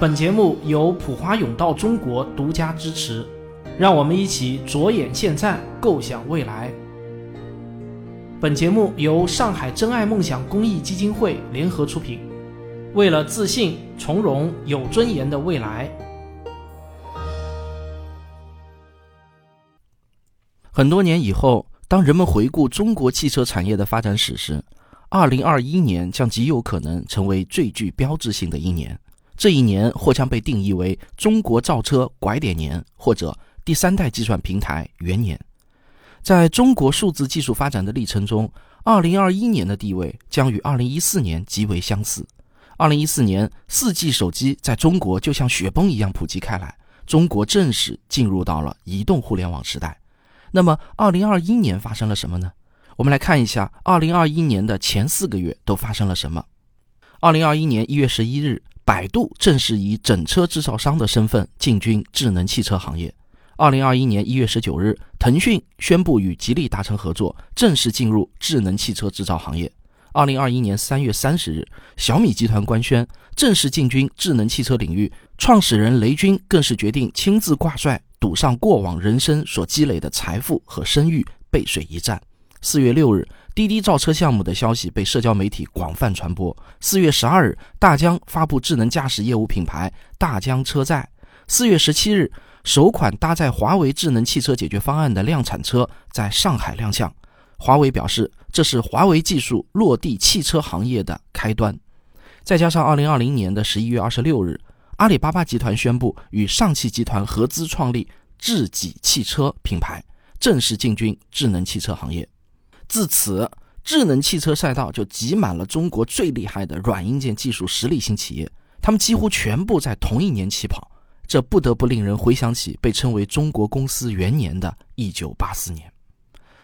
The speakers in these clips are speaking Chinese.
本节目由普华永道中国独家支持，让我们一起着眼现在，构想未来。本节目由上海真爱梦想公益基金会联合出品，为了自信、从容、有尊严的未来。很多年以后，当人们回顾中国汽车产业的发展史时，二零二一年将极有可能成为最具标志性的一年。这一年或将被定义为中国造车拐点年，或者第三代计算平台元年。在中国数字技术发展的历程中，2021年的地位将与2014年极为相似。2014年，4G 手机在中国就像雪崩一样普及开来，中国正式进入到了移动互联网时代。那么，2021年发生了什么呢？我们来看一下2021年的前四个月都发生了什么。2021年1月11日。百度正式以整车制造商的身份进军智能汽车行业。二零二一年一月十九日，腾讯宣布与吉利达成合作，正式进入智能汽车制造行业。二零二一年三月三十日，小米集团官宣正式进军智能汽车领域，创始人雷军更是决定亲自挂帅，赌上过往人生所积累的财富和声誉，背水一战。四月六日，滴滴造车项目的消息被社交媒体广泛传播。四月十二日，大疆发布智能驾驶业务品牌大疆车载。四月十七日，首款搭载华为智能汽车解决方案的量产车在上海亮相。华为表示，这是华为技术落地汽车行业的开端。再加上二零二零年的十一月二十六日，阿里巴巴集团宣布与上汽集团合资创立智己汽车品牌，正式进军智能汽车行业。自此，智能汽车赛道就挤满了中国最厉害的软硬件技术实力型企业，他们几乎全部在同一年起跑，这不得不令人回想起被称为“中国公司元年”的1984年。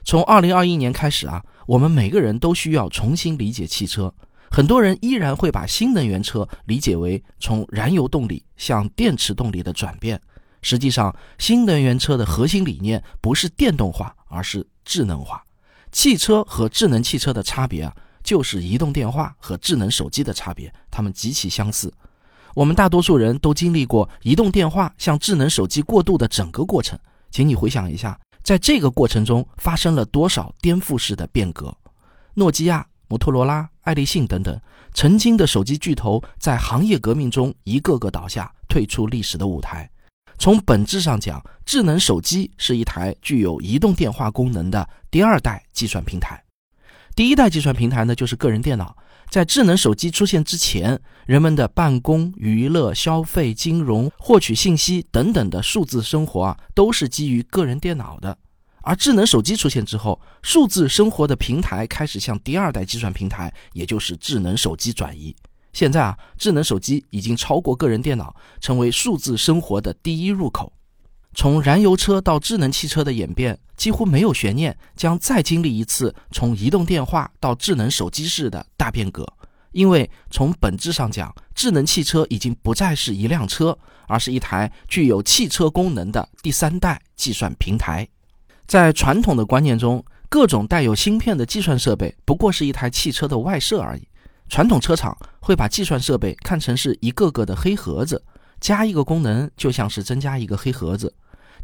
从2021年开始啊，我们每个人都需要重新理解汽车。很多人依然会把新能源车理解为从燃油动力向电池动力的转变，实际上，新能源车的核心理念不是电动化，而是智能化。汽车和智能汽车的差别啊，就是移动电话和智能手机的差别，它们极其相似。我们大多数人都经历过移动电话向智能手机过渡的整个过程，请你回想一下，在这个过程中发生了多少颠覆式的变革？诺基亚、摩托罗拉、爱立信等等曾经的手机巨头，在行业革命中一个个倒下，退出历史的舞台。从本质上讲，智能手机是一台具有移动电话功能的第二代计算平台。第一代计算平台呢，就是个人电脑。在智能手机出现之前，人们的办公、娱乐、消费、金融、获取信息等等的数字生活啊，都是基于个人电脑的。而智能手机出现之后，数字生活的平台开始向第二代计算平台，也就是智能手机转移。现在啊，智能手机已经超过个人电脑，成为数字生活的第一入口。从燃油车到智能汽车的演变几乎没有悬念，将再经历一次从移动电话到智能手机式的大变革。因为从本质上讲，智能汽车已经不再是一辆车，而是一台具有汽车功能的第三代计算平台。在传统的观念中，各种带有芯片的计算设备不过是一台汽车的外设而已。传统车厂会把计算设备看成是一个个的黑盒子，加一个功能就像是增加一个黑盒子。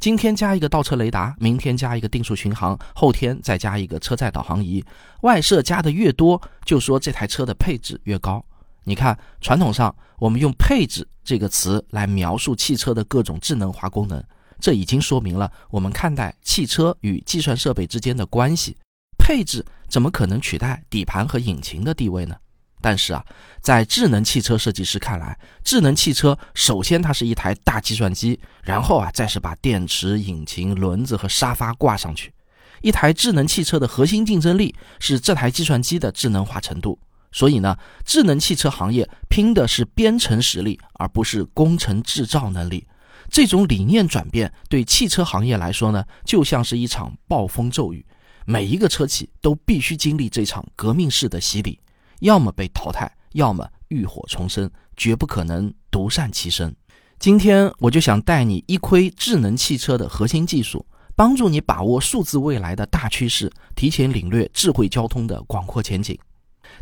今天加一个倒车雷达，明天加一个定速巡航，后天再加一个车载导航仪。外设加的越多，就说这台车的配置越高。你看，传统上我们用“配置”这个词来描述汽车的各种智能化功能，这已经说明了我们看待汽车与计算设备之间的关系。配置怎么可能取代底盘和引擎的地位呢？但是啊，在智能汽车设计师看来，智能汽车首先它是一台大计算机，然后啊再是把电池、引擎、轮子和沙发挂上去。一台智能汽车的核心竞争力是这台计算机的智能化程度。所以呢，智能汽车行业拼的是编程实力，而不是工程制造能力。这种理念转变对汽车行业来说呢，就像是一场暴风骤雨，每一个车企都必须经历这场革命式的洗礼。要么被淘汰，要么浴火重生，绝不可能独善其身。今天我就想带你一窥智能汽车的核心技术，帮助你把握数字未来的大趋势，提前领略智慧交通的广阔前景。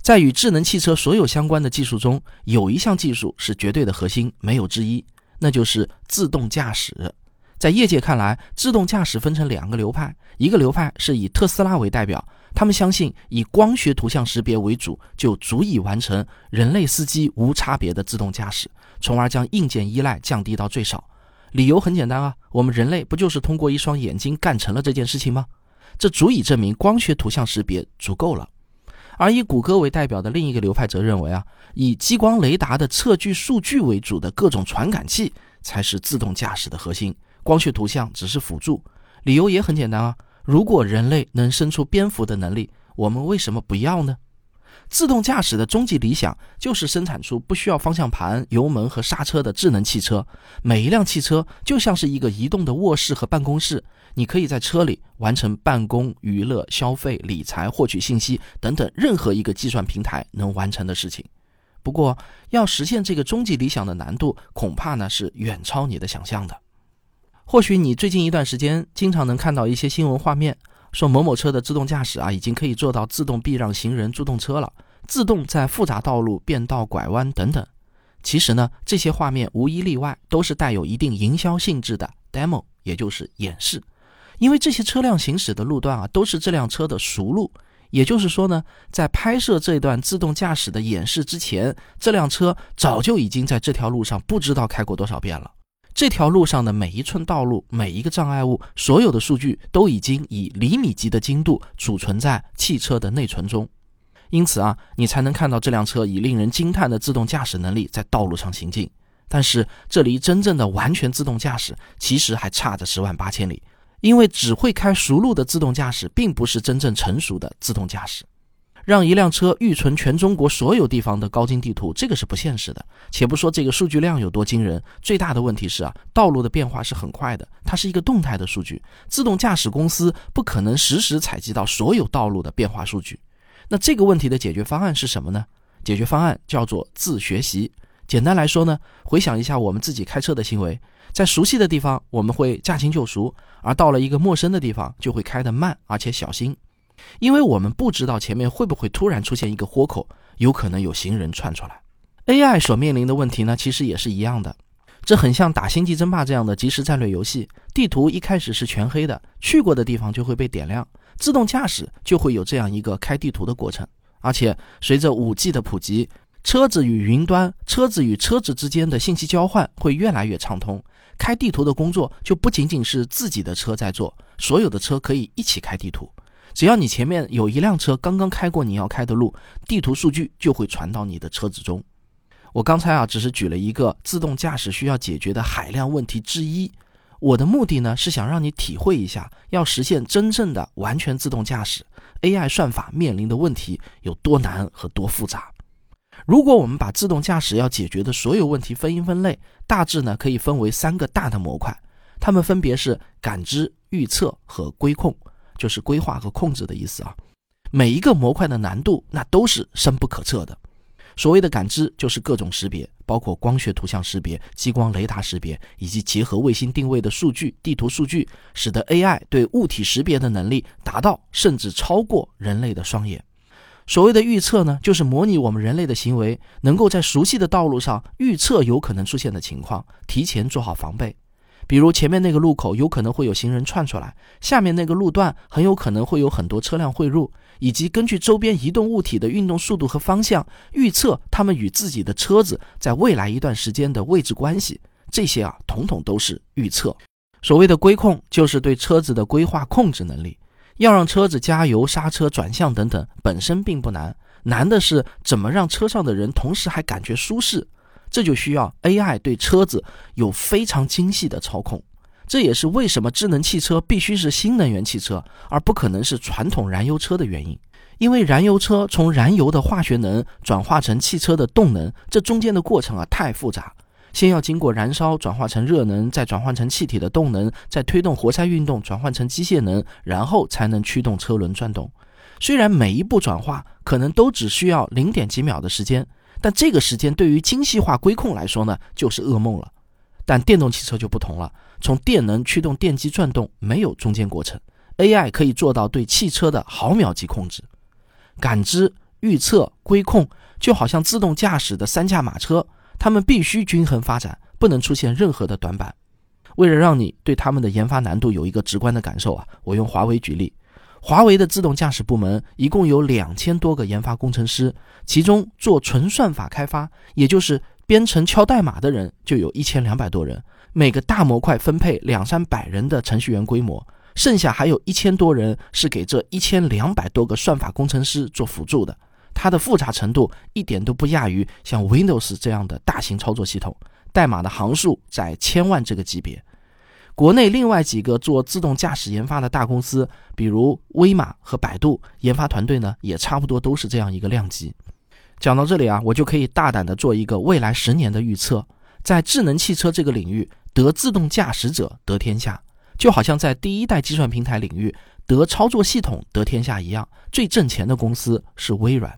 在与智能汽车所有相关的技术中，有一项技术是绝对的核心，没有之一，那就是自动驾驶。在业界看来，自动驾驶分成两个流派，一个流派是以特斯拉为代表，他们相信以光学图像识别为主就足以完成人类司机无差别的自动驾驶，从而将硬件依赖降低到最少。理由很简单啊，我们人类不就是通过一双眼睛干成了这件事情吗？这足以证明光学图像识别足够了。而以谷歌为代表的另一个流派则认为啊，以激光雷达的测距数据为主的各种传感器才是自动驾驶的核心，光学图像只是辅助。理由也很简单啊，如果人类能生出蝙蝠的能力，我们为什么不要呢？自动驾驶的终极理想就是生产出不需要方向盘、油门和刹车的智能汽车。每一辆汽车就像是一个移动的卧室和办公室，你可以在车里完成办公、娱乐、消费、理财、获取信息等等任何一个计算平台能完成的事情。不过，要实现这个终极理想的难度，恐怕呢是远超你的想象的。或许你最近一段时间经常能看到一些新闻画面。说某某车的自动驾驶啊，已经可以做到自动避让行人、助动车了，自动在复杂道路变道、拐弯等等。其实呢，这些画面无一例外都是带有一定营销性质的 demo，也就是演示。因为这些车辆行驶的路段啊，都是这辆车的熟路。也就是说呢，在拍摄这段自动驾驶的演示之前，这辆车早就已经在这条路上不知道开过多少遍了。这条路上的每一寸道路、每一个障碍物，所有的数据都已经以厘米级的精度储存在汽车的内存中，因此啊，你才能看到这辆车以令人惊叹的自动驾驶能力在道路上行进。但是，这离真正的完全自动驾驶其实还差着十万八千里，因为只会开熟路的自动驾驶，并不是真正成熟的自动驾驶。让一辆车预存全中国所有地方的高精地图，这个是不现实的。且不说这个数据量有多惊人，最大的问题是啊，道路的变化是很快的，它是一个动态的数据，自动驾驶公司不可能实时采集到所有道路的变化数据。那这个问题的解决方案是什么呢？解决方案叫做自学习。简单来说呢，回想一下我们自己开车的行为，在熟悉的地方我们会驾轻就熟，而到了一个陌生的地方就会开得慢而且小心。因为我们不知道前面会不会突然出现一个豁口，有可能有行人窜出来。AI 所面临的问题呢，其实也是一样的。这很像打星际争霸这样的即时战略游戏，地图一开始是全黑的，去过的地方就会被点亮，自动驾驶就会有这样一个开地图的过程。而且随着 5G 的普及，车子与云端、车子与车子之间的信息交换会越来越畅通，开地图的工作就不仅仅是自己的车在做，所有的车可以一起开地图。只要你前面有一辆车刚刚开过你要开的路，地图数据就会传到你的车子中。我刚才啊只是举了一个自动驾驶需要解决的海量问题之一，我的目的呢是想让你体会一下，要实现真正的完全自动驾驶，AI 算法面临的问题有多难和多复杂。如果我们把自动驾驶要解决的所有问题分一分类，大致呢可以分为三个大的模块，它们分别是感知、预测和规控。就是规划和控制的意思啊，每一个模块的难度那都是深不可测的。所谓的感知就是各种识别，包括光学图像识别、激光雷达识别，以及结合卫星定位的数据、地图数据，使得 AI 对物体识别的能力达到甚至超过人类的双眼。所谓的预测呢，就是模拟我们人类的行为，能够在熟悉的道路上预测有可能出现的情况，提前做好防备。比如前面那个路口有可能会有行人窜出来，下面那个路段很有可能会有很多车辆汇入，以及根据周边移动物体的运动速度和方向，预测他们与自己的车子在未来一段时间的位置关系。这些啊，统统都是预测。所谓的规控，就是对车子的规划控制能力。要让车子加油、刹车、转向等等，本身并不难，难的是怎么让车上的人同时还感觉舒适。这就需要 AI 对车子有非常精细的操控，这也是为什么智能汽车必须是新能源汽车，而不可能是传统燃油车的原因。因为燃油车从燃油的化学能转化成汽车的动能，这中间的过程啊太复杂，先要经过燃烧转化成热能，再转换成气体的动能，再推动活塞运动转换成机械能，然后才能驱动车轮转动。虽然每一步转化可能都只需要零点几秒的时间。但这个时间对于精细化规控来说呢，就是噩梦了。但电动汽车就不同了，从电能驱动电机转动，没有中间过程。AI 可以做到对汽车的毫秒级控制、感知、预测、规控，就好像自动驾驶的三驾马车，它们必须均衡发展，不能出现任何的短板。为了让你对他们的研发难度有一个直观的感受啊，我用华为举例。华为的自动驾驶部门一共有两千多个研发工程师，其中做纯算法开发，也就是编程敲代码的人就有一千两百多人，每个大模块分配两三百人的程序员规模，剩下还有一千多人是给这一千两百多个算法工程师做辅助的。它的复杂程度一点都不亚于像 Windows 这样的大型操作系统，代码的行数在千万这个级别。国内另外几个做自动驾驶研发的大公司，比如威马和百度，研发团队呢也差不多都是这样一个量级。讲到这里啊，我就可以大胆的做一个未来十年的预测，在智能汽车这个领域，得自动驾驶者得天下，就好像在第一代计算平台领域得操作系统得天下一样。最挣钱的公司是微软。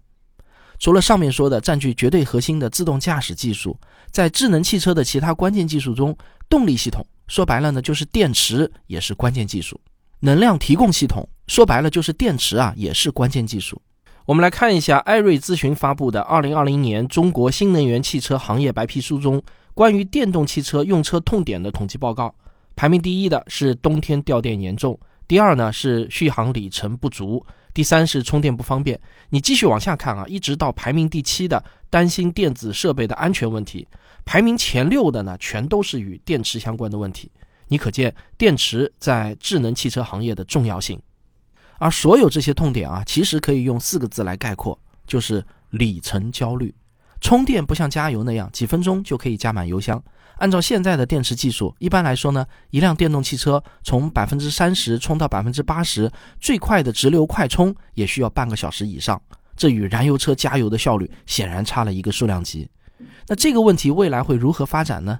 除了上面说的占据绝对核心的自动驾驶技术，在智能汽车的其他关键技术中，动力系统。说白了呢，就是电池也是关键技术，能量提供系统说白了就是电池啊，也是关键技术。我们来看一下艾瑞咨询发布的《二零二零年中国新能源汽车行业白皮书》中关于电动汽车用车痛点的统计报告，排名第一的是冬天掉电严重，第二呢是续航里程不足，第三是充电不方便。你继续往下看啊，一直到排名第七的担心电子设备的安全问题。排名前六的呢，全都是与电池相关的问题。你可见电池在智能汽车行业的重要性。而所有这些痛点啊，其实可以用四个字来概括，就是里程焦虑。充电不像加油那样几分钟就可以加满油箱。按照现在的电池技术，一般来说呢，一辆电动汽车从百分之三十充到百分之八十，最快的直流快充也需要半个小时以上。这与燃油车加油的效率显然差了一个数量级。那这个问题未来会如何发展呢？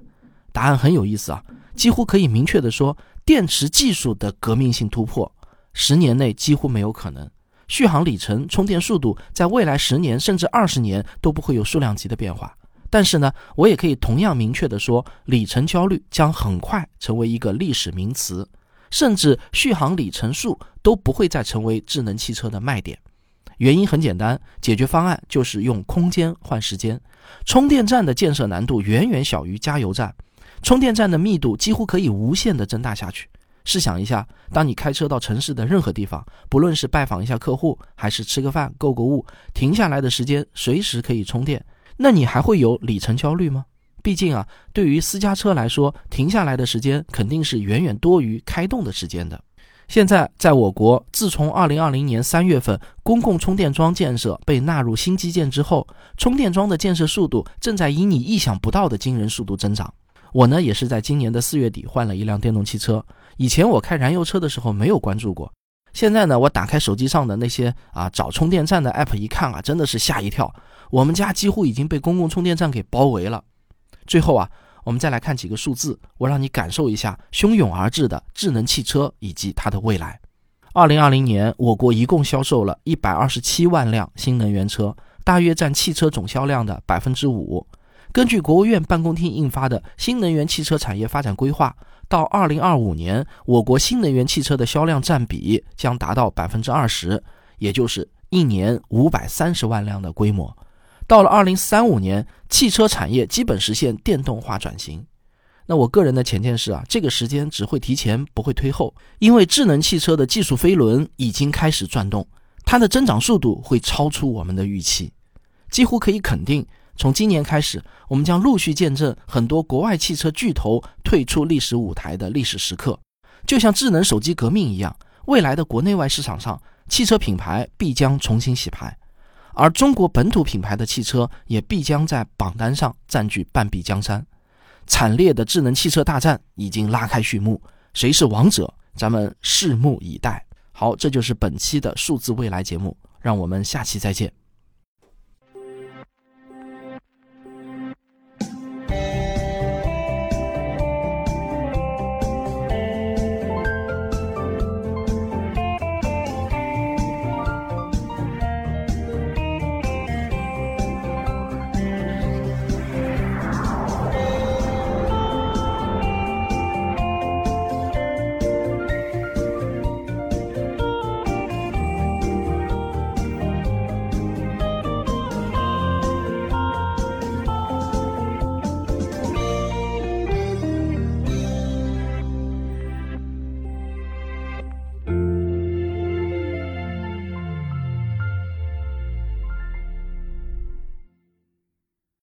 答案很有意思啊，几乎可以明确的说，电池技术的革命性突破，十年内几乎没有可能。续航里程、充电速度，在未来十年甚至二十年都不会有数量级的变化。但是呢，我也可以同样明确的说，里程焦虑将很快成为一个历史名词，甚至续航里程数都不会再成为智能汽车的卖点。原因很简单，解决方案就是用空间换时间。充电站的建设难度远远小于加油站，充电站的密度几乎可以无限的增大下去。试想一下，当你开车到城市的任何地方，不论是拜访一下客户，还是吃个饭、购购物，停下来的时间随时可以充电，那你还会有里程焦虑吗？毕竟啊，对于私家车来说，停下来的时间肯定是远远多于开动的时间的。现在，在我国，自从二零二零年三月份公共充电桩建设被纳入新基建之后，充电桩的建设速度正在以你意想不到的惊人速度增长。我呢，也是在今年的四月底换了一辆电动汽车。以前我开燃油车的时候没有关注过，现在呢，我打开手机上的那些啊找充电站的 app 一看啊，真的是吓一跳。我们家几乎已经被公共充电站给包围了。最后啊。我们再来看几个数字，我让你感受一下汹涌而至的智能汽车以及它的未来。二零二零年，我国一共销售了一百二十七万辆新能源车，大约占汽车总销量的百分之五。根据国务院办公厅印发的《新能源汽车产业发展规划》，到二零二五年，我国新能源汽车的销量占比将达到百分之二十，也就是一年五百三十万辆的规模。到了二零三五年，汽车产业基本实现电动化转型。那我个人的浅见是啊，这个时间只会提前，不会推后，因为智能汽车的技术飞轮已经开始转动，它的增长速度会超出我们的预期。几乎可以肯定，从今年开始，我们将陆续见证很多国外汽车巨头退出历史舞台的历史时刻，就像智能手机革命一样，未来的国内外市场上，汽车品牌必将重新洗牌。而中国本土品牌的汽车也必将在榜单上占据半壁江山，惨烈的智能汽车大战已经拉开序幕，谁是王者？咱们拭目以待。好，这就是本期的数字未来节目，让我们下期再见。